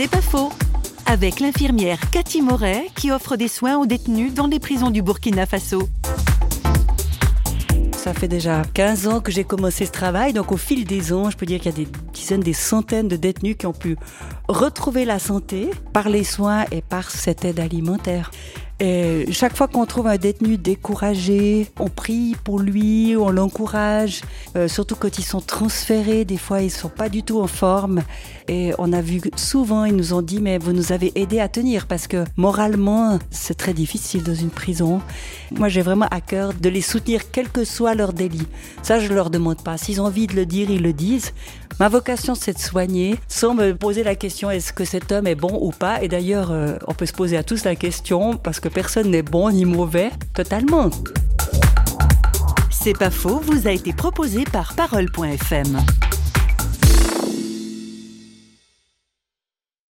C'est pas faux. Avec l'infirmière Cathy Moret qui offre des soins aux détenus dans les prisons du Burkina Faso. Ça fait déjà 15 ans que j'ai commencé ce travail, donc au fil des ans, je peux dire qu'il y a des dizaines, des centaines de détenus qui ont pu retrouver la santé par les soins et par cette aide alimentaire. Et chaque fois qu'on trouve un détenu découragé, on prie pour lui, on l'encourage, euh, surtout quand ils sont transférés, des fois ils sont pas du tout en forme. Et on a vu souvent, ils nous ont dit, mais vous nous avez aidé à tenir parce que moralement, c'est très difficile dans une prison. Moi, j'ai vraiment à cœur de les soutenir, quel que soit leur délit. Ça, je leur demande pas. S'ils ont envie de le dire, ils le disent. Ma vocation, c'est de soigner, sans me poser la question est-ce que cet homme est bon ou pas? Et d'ailleurs, euh, on peut se poser à tous la question parce personne n'est bon ni mauvais, totalement. C'est pas faux, vous a été proposé par Parole.fm.